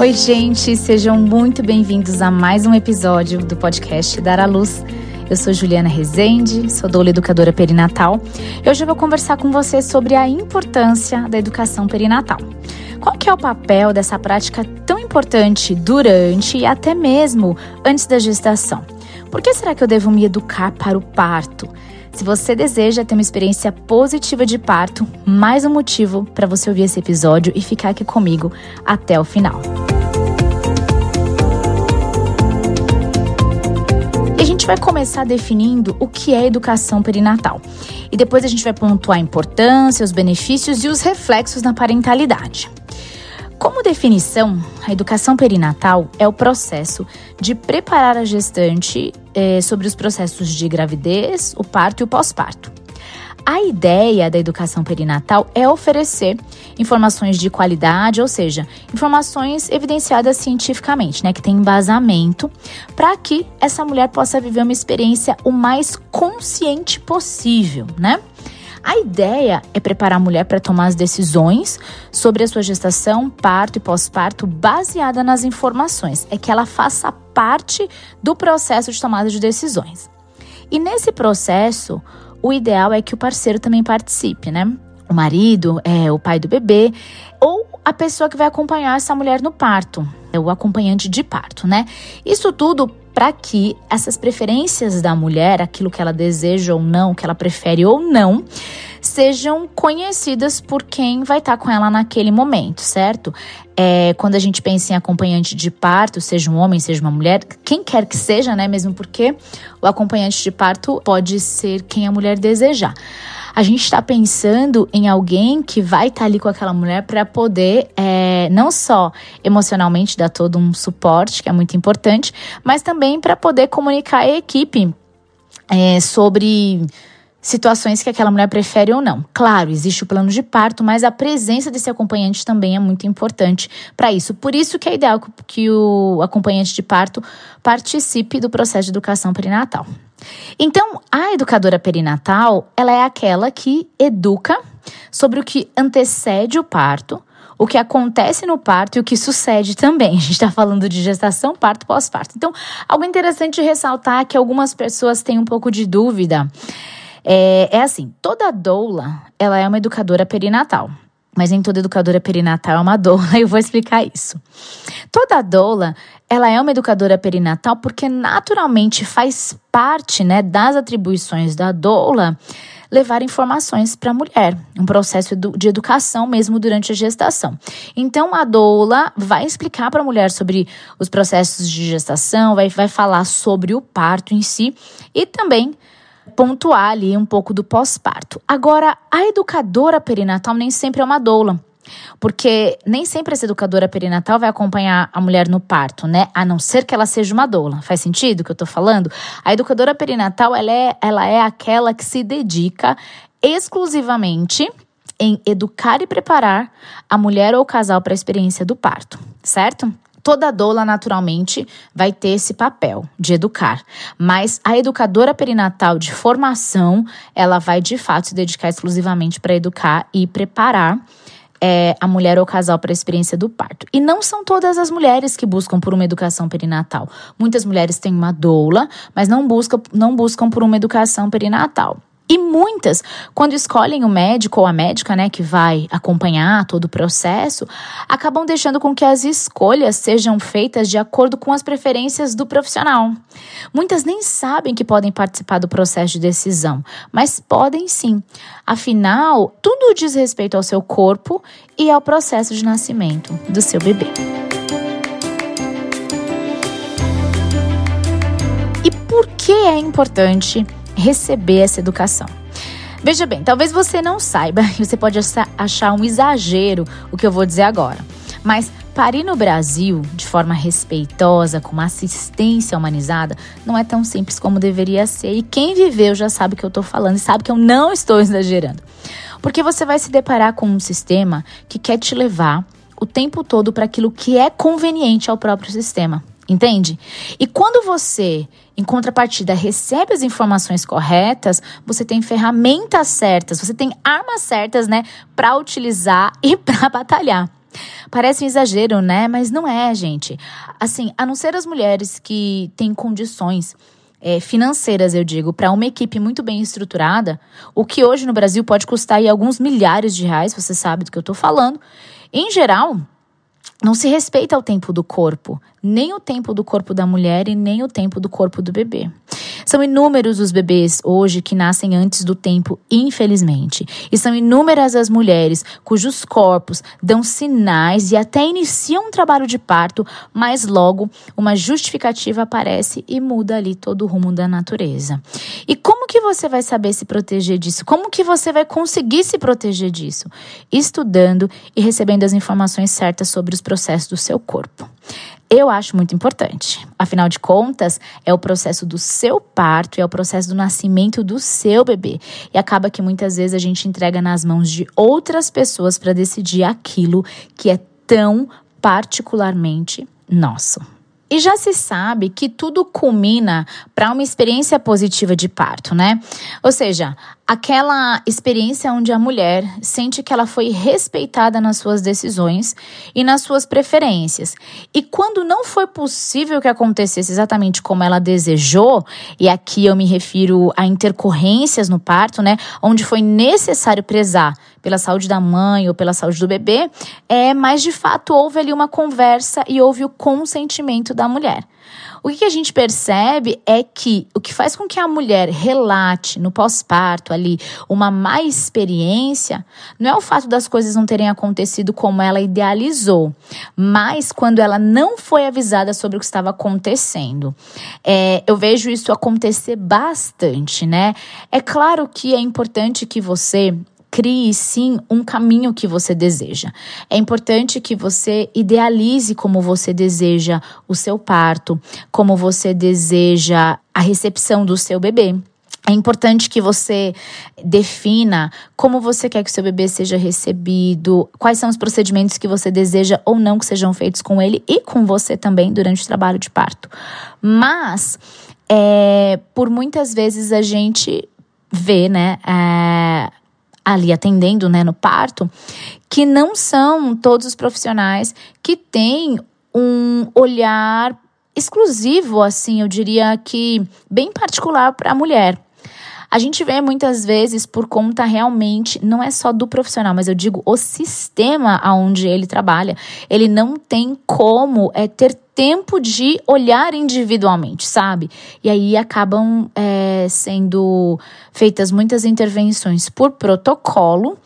Oi, gente, sejam muito bem-vindos a mais um episódio do podcast Dar à Luz. Eu sou Juliana Rezende, sou doula educadora perinatal. Hoje eu vou conversar com você sobre a importância da educação perinatal. Qual que é o papel dessa prática tão importante durante e até mesmo antes da gestação? Por que será que eu devo me educar para o parto? Se você deseja ter uma experiência positiva de parto, mais um motivo para você ouvir esse episódio e ficar aqui comigo até o final. Gente vai começar definindo o que é educação perinatal. E depois a gente vai pontuar a importância, os benefícios e os reflexos na parentalidade. Como definição, a educação perinatal é o processo de preparar a gestante eh, sobre os processos de gravidez, o parto e o pós-parto. A ideia da educação perinatal é oferecer informações de qualidade, ou seja, informações evidenciadas cientificamente, né, que tem embasamento, para que essa mulher possa viver uma experiência o mais consciente possível, né? A ideia é preparar a mulher para tomar as decisões sobre a sua gestação, parto e pós-parto baseada nas informações. É que ela faça parte do processo de tomada de decisões. E nesse processo, o ideal é que o parceiro também participe, né? O marido, é o pai do bebê, ou a pessoa que vai acompanhar essa mulher no parto, é o acompanhante de parto, né? Isso tudo para que essas preferências da mulher, aquilo que ela deseja ou não, que ela prefere ou não, sejam conhecidas por quem vai estar tá com ela naquele momento, certo? É, quando a gente pensa em acompanhante de parto, seja um homem, seja uma mulher, quem quer que seja, né? Mesmo porque o acompanhante de parto pode ser quem a mulher desejar a gente está pensando em alguém que vai estar tá ali com aquela mulher para poder é, não só emocionalmente dar todo um suporte, que é muito importante, mas também para poder comunicar a equipe é, sobre situações que aquela mulher prefere ou não. Claro, existe o plano de parto, mas a presença desse acompanhante também é muito importante para isso. Por isso que é ideal que o acompanhante de parto participe do processo de educação perinatal. Então, a educadora perinatal, ela é aquela que educa sobre o que antecede o parto, o que acontece no parto e o que sucede também. A gente está falando de gestação, parto, pós-parto. Então, algo interessante ressaltar é que algumas pessoas têm um pouco de dúvida. É, é assim, toda doula, ela é uma educadora perinatal. Mas nem toda educadora perinatal é uma doula, eu vou explicar isso. Toda doula, ela é uma educadora perinatal porque naturalmente faz parte, né, das atribuições da doula levar informações para a mulher, um processo de educação mesmo durante a gestação. Então a doula vai explicar para a mulher sobre os processos de gestação, vai, vai falar sobre o parto em si e também pontuar ali um pouco do pós-parto. Agora, a educadora perinatal nem sempre é uma doula. Porque nem sempre essa educadora perinatal vai acompanhar a mulher no parto, né? A não ser que ela seja uma doula. Faz sentido o que eu tô falando? A educadora perinatal, ela é, ela é aquela que se dedica exclusivamente em educar e preparar a mulher ou o casal para a experiência do parto, certo? Toda doula, naturalmente, vai ter esse papel de educar, mas a educadora perinatal de formação, ela vai de fato se dedicar exclusivamente para educar e preparar é, a mulher ou casal para a experiência do parto. E não são todas as mulheres que buscam por uma educação perinatal. Muitas mulheres têm uma doula, mas não buscam, não buscam por uma educação perinatal. E muitas, quando escolhem o médico ou a médica, né, que vai acompanhar todo o processo, acabam deixando com que as escolhas sejam feitas de acordo com as preferências do profissional. Muitas nem sabem que podem participar do processo de decisão, mas podem sim. Afinal, tudo diz respeito ao seu corpo e ao processo de nascimento do seu bebê. E por que é importante receber essa educação. Veja bem, talvez você não saiba, e você pode achar um exagero o que eu vou dizer agora. Mas parir no Brasil de forma respeitosa, com uma assistência humanizada, não é tão simples como deveria ser. E quem viveu já sabe o que eu estou falando e sabe que eu não estou exagerando. Porque você vai se deparar com um sistema que quer te levar o tempo todo para aquilo que é conveniente ao próprio sistema. Entende? E quando você, em contrapartida, recebe as informações corretas, você tem ferramentas certas, você tem armas certas, né, para utilizar e para batalhar. Parece um exagero, né? Mas não é, gente. Assim, a não ser as mulheres que têm condições é, financeiras, eu digo, para uma equipe muito bem estruturada, o que hoje no Brasil pode custar aí alguns milhares de reais, você sabe do que eu estou falando. Em geral, não se respeita o tempo do corpo, nem o tempo do corpo da mulher e nem o tempo do corpo do bebê. São inúmeros os bebês hoje que nascem antes do tempo, infelizmente. E são inúmeras as mulheres cujos corpos dão sinais e até iniciam um trabalho de parto, mas logo uma justificativa aparece e muda ali todo o rumo da natureza. E como que você vai saber se proteger disso? Como que você vai conseguir se proteger disso? Estudando e recebendo as informações certas sobre os processos do seu corpo. Eu acho muito importante. Afinal de contas, é o processo do seu parto, é o processo do nascimento do seu bebê. E acaba que muitas vezes a gente entrega nas mãos de outras pessoas para decidir aquilo que é tão particularmente nosso. E já se sabe que tudo culmina para uma experiência positiva de parto, né? Ou seja, aquela experiência onde a mulher sente que ela foi respeitada nas suas decisões e nas suas preferências. E quando não foi possível que acontecesse exatamente como ela desejou, e aqui eu me refiro a intercorrências no parto, né, onde foi necessário prezar pela saúde da mãe ou pela saúde do bebê, é, mas de fato houve ali uma conversa e houve o consentimento da mulher. O que a gente percebe é que o que faz com que a mulher relate no pós-parto ali uma má experiência não é o fato das coisas não terem acontecido como ela idealizou, mas quando ela não foi avisada sobre o que estava acontecendo. É, eu vejo isso acontecer bastante, né? É claro que é importante que você crie sim um caminho que você deseja. É importante que você idealize como você deseja o seu parto, como você deseja a recepção do seu bebê. É importante que você defina como você quer que seu bebê seja recebido, quais são os procedimentos que você deseja ou não que sejam feitos com ele e com você também durante o trabalho de parto. Mas, é, por muitas vezes a gente vê, né, é, ali atendendo né, no parto, que não são todos os profissionais que têm um olhar exclusivo, assim, eu diria que bem particular para a mulher. A gente vê muitas vezes por conta realmente, não é só do profissional, mas eu digo o sistema aonde ele trabalha. Ele não tem como é, ter tempo de olhar individualmente, sabe? E aí acabam é, sendo feitas muitas intervenções por protocolo.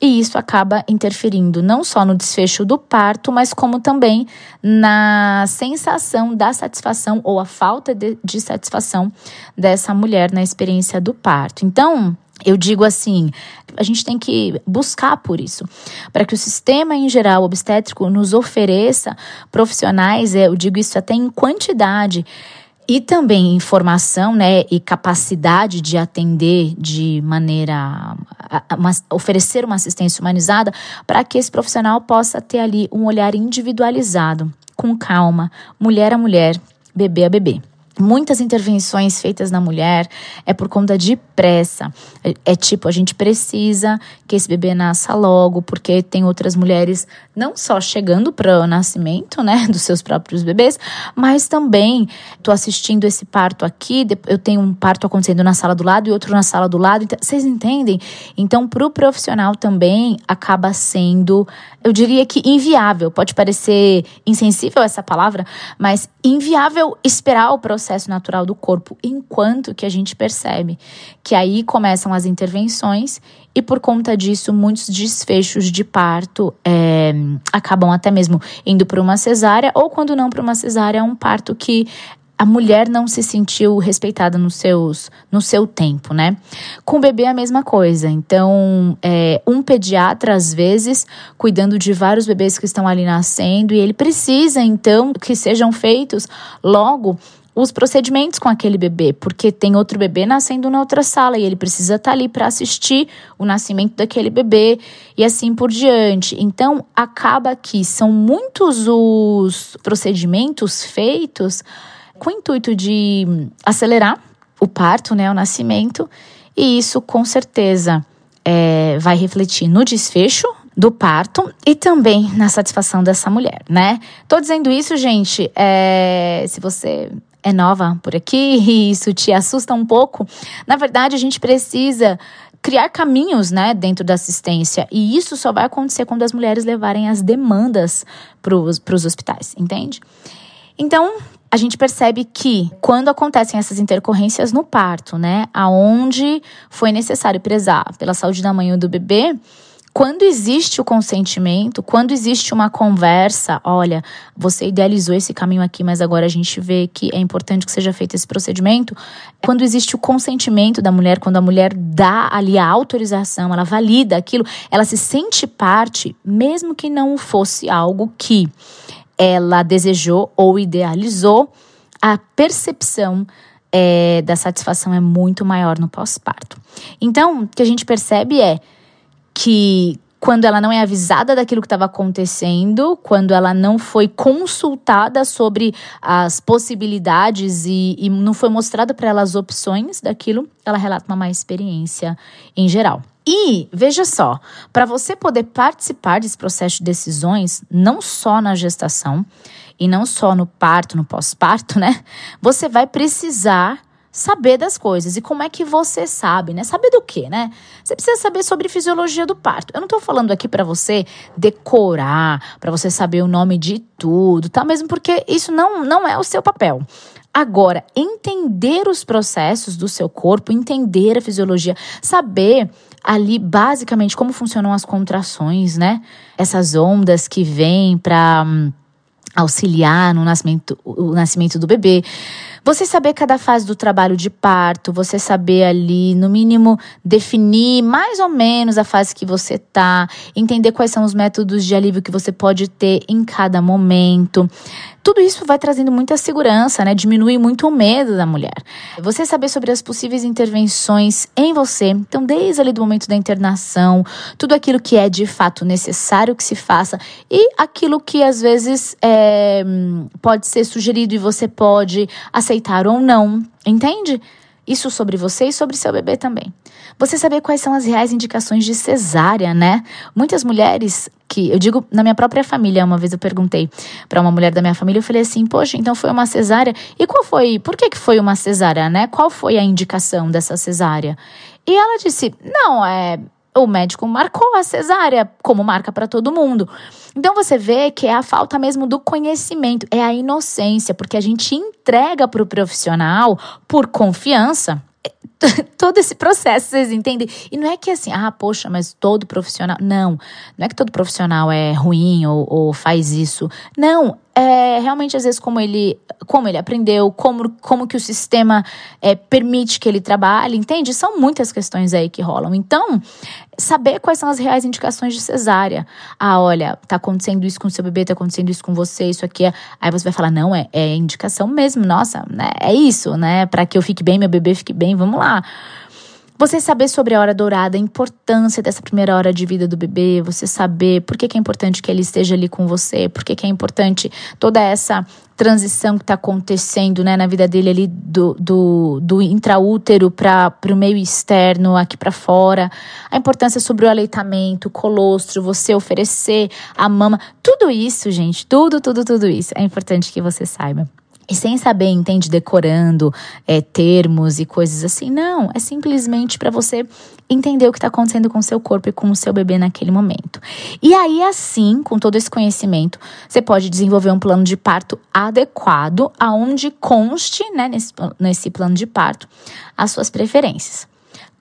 E isso acaba interferindo não só no desfecho do parto, mas como também na sensação da satisfação ou a falta de, de satisfação dessa mulher na experiência do parto. Então, eu digo assim, a gente tem que buscar por isso, para que o sistema em geral obstétrico nos ofereça profissionais, é, eu digo isso até em quantidade, e também informação, né, e capacidade de atender de maneira uma, oferecer uma assistência humanizada para que esse profissional possa ter ali um olhar individualizado, com calma, mulher a mulher, bebê a bebê. Muitas intervenções feitas na mulher é por conta de pressa. É, é, tipo, a gente precisa que esse bebê nasça logo, porque tem outras mulheres não só chegando para o nascimento, né, dos seus próprios bebês, mas também tô assistindo esse parto aqui, eu tenho um parto acontecendo na sala do lado e outro na sala do lado. Então, vocês entendem? Então, para o profissional também acaba sendo, eu diria que inviável. Pode parecer insensível essa palavra, mas inviável esperar o processo processo natural do corpo, enquanto que a gente percebe que aí começam as intervenções e por conta disso muitos desfechos de parto é, acabam até mesmo indo para uma cesárea ou quando não para uma cesárea é um parto que a mulher não se sentiu respeitada nos seus, no seu tempo, né? Com o bebê é a mesma coisa. Então, é, um pediatra, às vezes, cuidando de vários bebês que estão ali nascendo, e ele precisa, então, que sejam feitos logo os procedimentos com aquele bebê, porque tem outro bebê nascendo na outra sala e ele precisa estar tá ali para assistir o nascimento daquele bebê e assim por diante. Então, acaba que são muitos os procedimentos feitos com o intuito de acelerar o parto, né, o nascimento, e isso com certeza é, vai refletir no desfecho do parto e também na satisfação dessa mulher, né? Tô dizendo isso, gente, é, se você é nova por aqui e isso te assusta um pouco, na verdade a gente precisa criar caminhos, né, dentro da assistência. E isso só vai acontecer quando as mulheres levarem as demandas para os hospitais, entende? Então, a gente percebe que quando acontecem essas intercorrências no parto, né, aonde foi necessário prezar pela saúde da mãe ou do bebê, quando existe o consentimento, quando existe uma conversa, olha, você idealizou esse caminho aqui, mas agora a gente vê que é importante que seja feito esse procedimento. Quando existe o consentimento da mulher, quando a mulher dá ali a autorização, ela valida aquilo, ela se sente parte, mesmo que não fosse algo que ela desejou ou idealizou, a percepção é, da satisfação é muito maior no pós-parto. Então, o que a gente percebe é que quando ela não é avisada daquilo que estava acontecendo, quando ela não foi consultada sobre as possibilidades e, e não foi mostrada para ela as opções daquilo, ela relata uma má experiência em geral. E veja só, para você poder participar desse processo de decisões, não só na gestação e não só no parto, no pós-parto, né? Você vai precisar saber das coisas. E como é que você sabe, né? Saber do quê, né? Você precisa saber sobre fisiologia do parto. Eu não tô falando aqui para você decorar, para você saber o nome de tudo, tá? Mesmo porque isso não, não é o seu papel. Agora, entender os processos do seu corpo, entender a fisiologia, saber ali basicamente como funcionam as contrações, né? Essas ondas que vêm para hum, auxiliar no nascimento, o nascimento do bebê. Você saber cada fase do trabalho de parto, você saber ali, no mínimo, definir mais ou menos a fase que você tá, entender quais são os métodos de alívio que você pode ter em cada momento. Tudo isso vai trazendo muita segurança, né? Diminui muito o medo da mulher. Você saber sobre as possíveis intervenções em você, então desde ali do momento da internação, tudo aquilo que é de fato necessário que se faça e aquilo que às vezes é, pode ser sugerido e você pode aceitar ou não, entende? Isso sobre você e sobre seu bebê também. Você saber quais são as reais indicações de cesárea, né? Muitas mulheres que eu digo na minha própria família, uma vez eu perguntei para uma mulher da minha família, eu falei assim: "Poxa, então foi uma cesárea? E qual foi? Por que que foi uma cesárea, né? Qual foi a indicação dessa cesárea?" E ela disse: "Não, é o médico marcou a cesárea, como marca para todo mundo. Então você vê que é a falta mesmo do conhecimento, é a inocência, porque a gente entrega para o profissional por confiança todo esse processo, vocês entendem? E não é que assim, ah, poxa, mas todo profissional. Não, não é que todo profissional é ruim ou, ou faz isso. Não, é realmente às vezes como ele, como ele aprendeu, como, como que o sistema é, permite que ele trabalhe, entende? São muitas questões aí que rolam. Então, saber quais são as reais indicações de cesárea. Ah, olha, tá acontecendo isso com o seu bebê, tá acontecendo isso com você, isso aqui é. Aí você vai falar, não, é, é indicação mesmo, nossa, né? É isso, né? Para que eu fique bem, meu bebê fique bem, vamos lá. Você saber sobre a hora dourada, a importância dessa primeira hora de vida do bebê, você saber por que, que é importante que ele esteja ali com você, por que, que é importante toda essa transição que está acontecendo né, na vida dele ali do, do, do intraútero para o meio externo, aqui para fora, a importância sobre o aleitamento, o colostro, você oferecer a mama, tudo isso, gente, tudo, tudo, tudo isso é importante que você saiba. E sem saber, entende, decorando é, termos e coisas assim. Não, é simplesmente para você entender o que está acontecendo com o seu corpo e com o seu bebê naquele momento. E aí, assim, com todo esse conhecimento, você pode desenvolver um plano de parto adequado, aonde conste, né, nesse, nesse plano de parto, as suas preferências.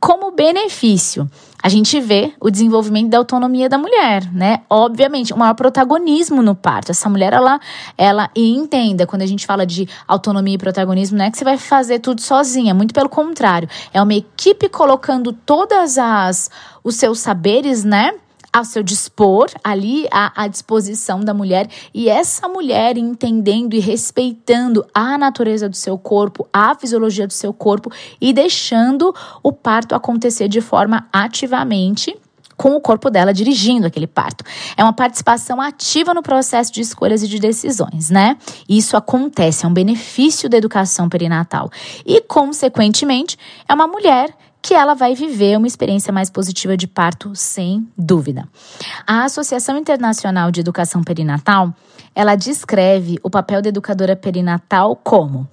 Como benefício, a gente vê o desenvolvimento da autonomia da mulher, né? Obviamente, o maior protagonismo no parto. Essa mulher, ela, ela e entenda, quando a gente fala de autonomia e protagonismo, não é que você vai fazer tudo sozinha, muito pelo contrário. É uma equipe colocando todas as os seus saberes, né? Ao seu dispor, ali à, à disposição da mulher, e essa mulher entendendo e respeitando a natureza do seu corpo, a fisiologia do seu corpo e deixando o parto acontecer de forma ativamente com o corpo dela dirigindo aquele parto. É uma participação ativa no processo de escolhas e de decisões, né? Isso acontece, é um benefício da educação perinatal. E, consequentemente, é uma mulher que ela vai viver uma experiência mais positiva de parto, sem dúvida. A Associação Internacional de Educação Perinatal, ela descreve o papel da educadora perinatal como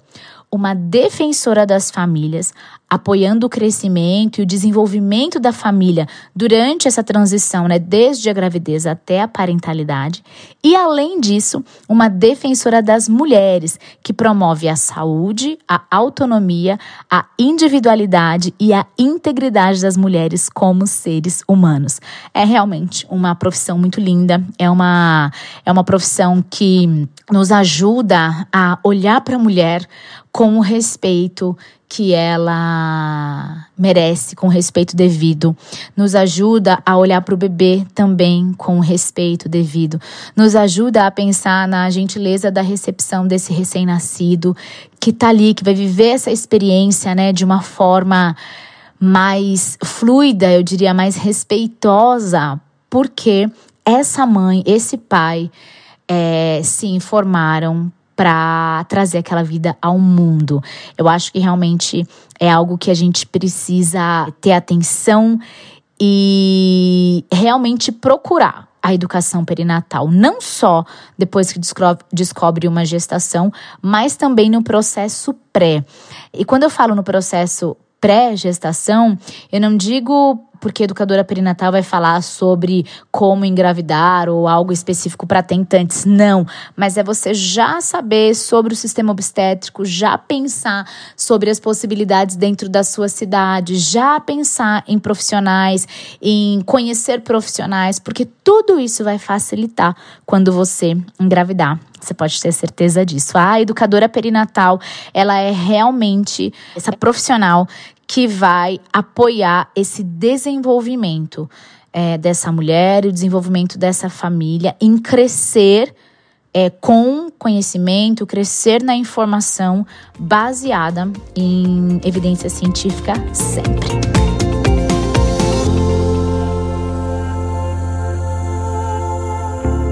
uma defensora das famílias, apoiando o crescimento e o desenvolvimento da família durante essa transição, né, desde a gravidez até a parentalidade, e além disso, uma defensora das mulheres, que promove a saúde, a autonomia, a individualidade e a integridade das mulheres como seres humanos. É realmente uma profissão muito linda, é uma é uma profissão que nos ajuda a olhar para a mulher com o respeito que ela merece, com o respeito devido. Nos ajuda a olhar para o bebê também com o respeito devido. Nos ajuda a pensar na gentileza da recepção desse recém-nascido que tá ali, que vai viver essa experiência, né, de uma forma mais fluida, eu diria mais respeitosa, porque essa mãe, esse pai é, se informaram para trazer aquela vida ao mundo. Eu acho que realmente é algo que a gente precisa ter atenção e realmente procurar a educação perinatal, não só depois que descobre uma gestação, mas também no processo pré. E quando eu falo no processo pré-gestação, eu não digo porque a educadora perinatal vai falar sobre como engravidar ou algo específico para tentantes. Não, mas é você já saber sobre o sistema obstétrico, já pensar sobre as possibilidades dentro da sua cidade, já pensar em profissionais, em conhecer profissionais, porque tudo isso vai facilitar quando você engravidar. Você pode ter certeza disso. A educadora perinatal, ela é realmente essa profissional que vai apoiar esse desenvolvimento é, dessa mulher, o desenvolvimento dessa família em crescer é, com conhecimento, crescer na informação baseada em evidência científica sempre.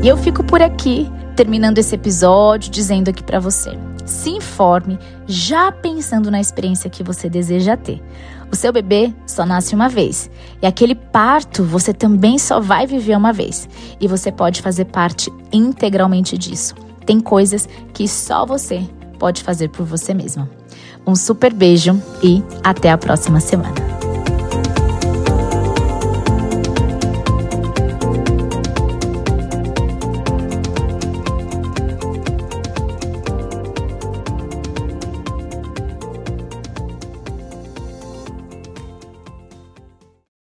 E eu fico por aqui, terminando esse episódio, dizendo aqui para você se informe, já pensando na experiência que você deseja ter. O seu bebê só nasce uma vez, e aquele parto você também só vai viver uma vez, e você pode fazer parte integralmente disso. Tem coisas que só você pode fazer por você mesma. Um super beijo e até a próxima semana.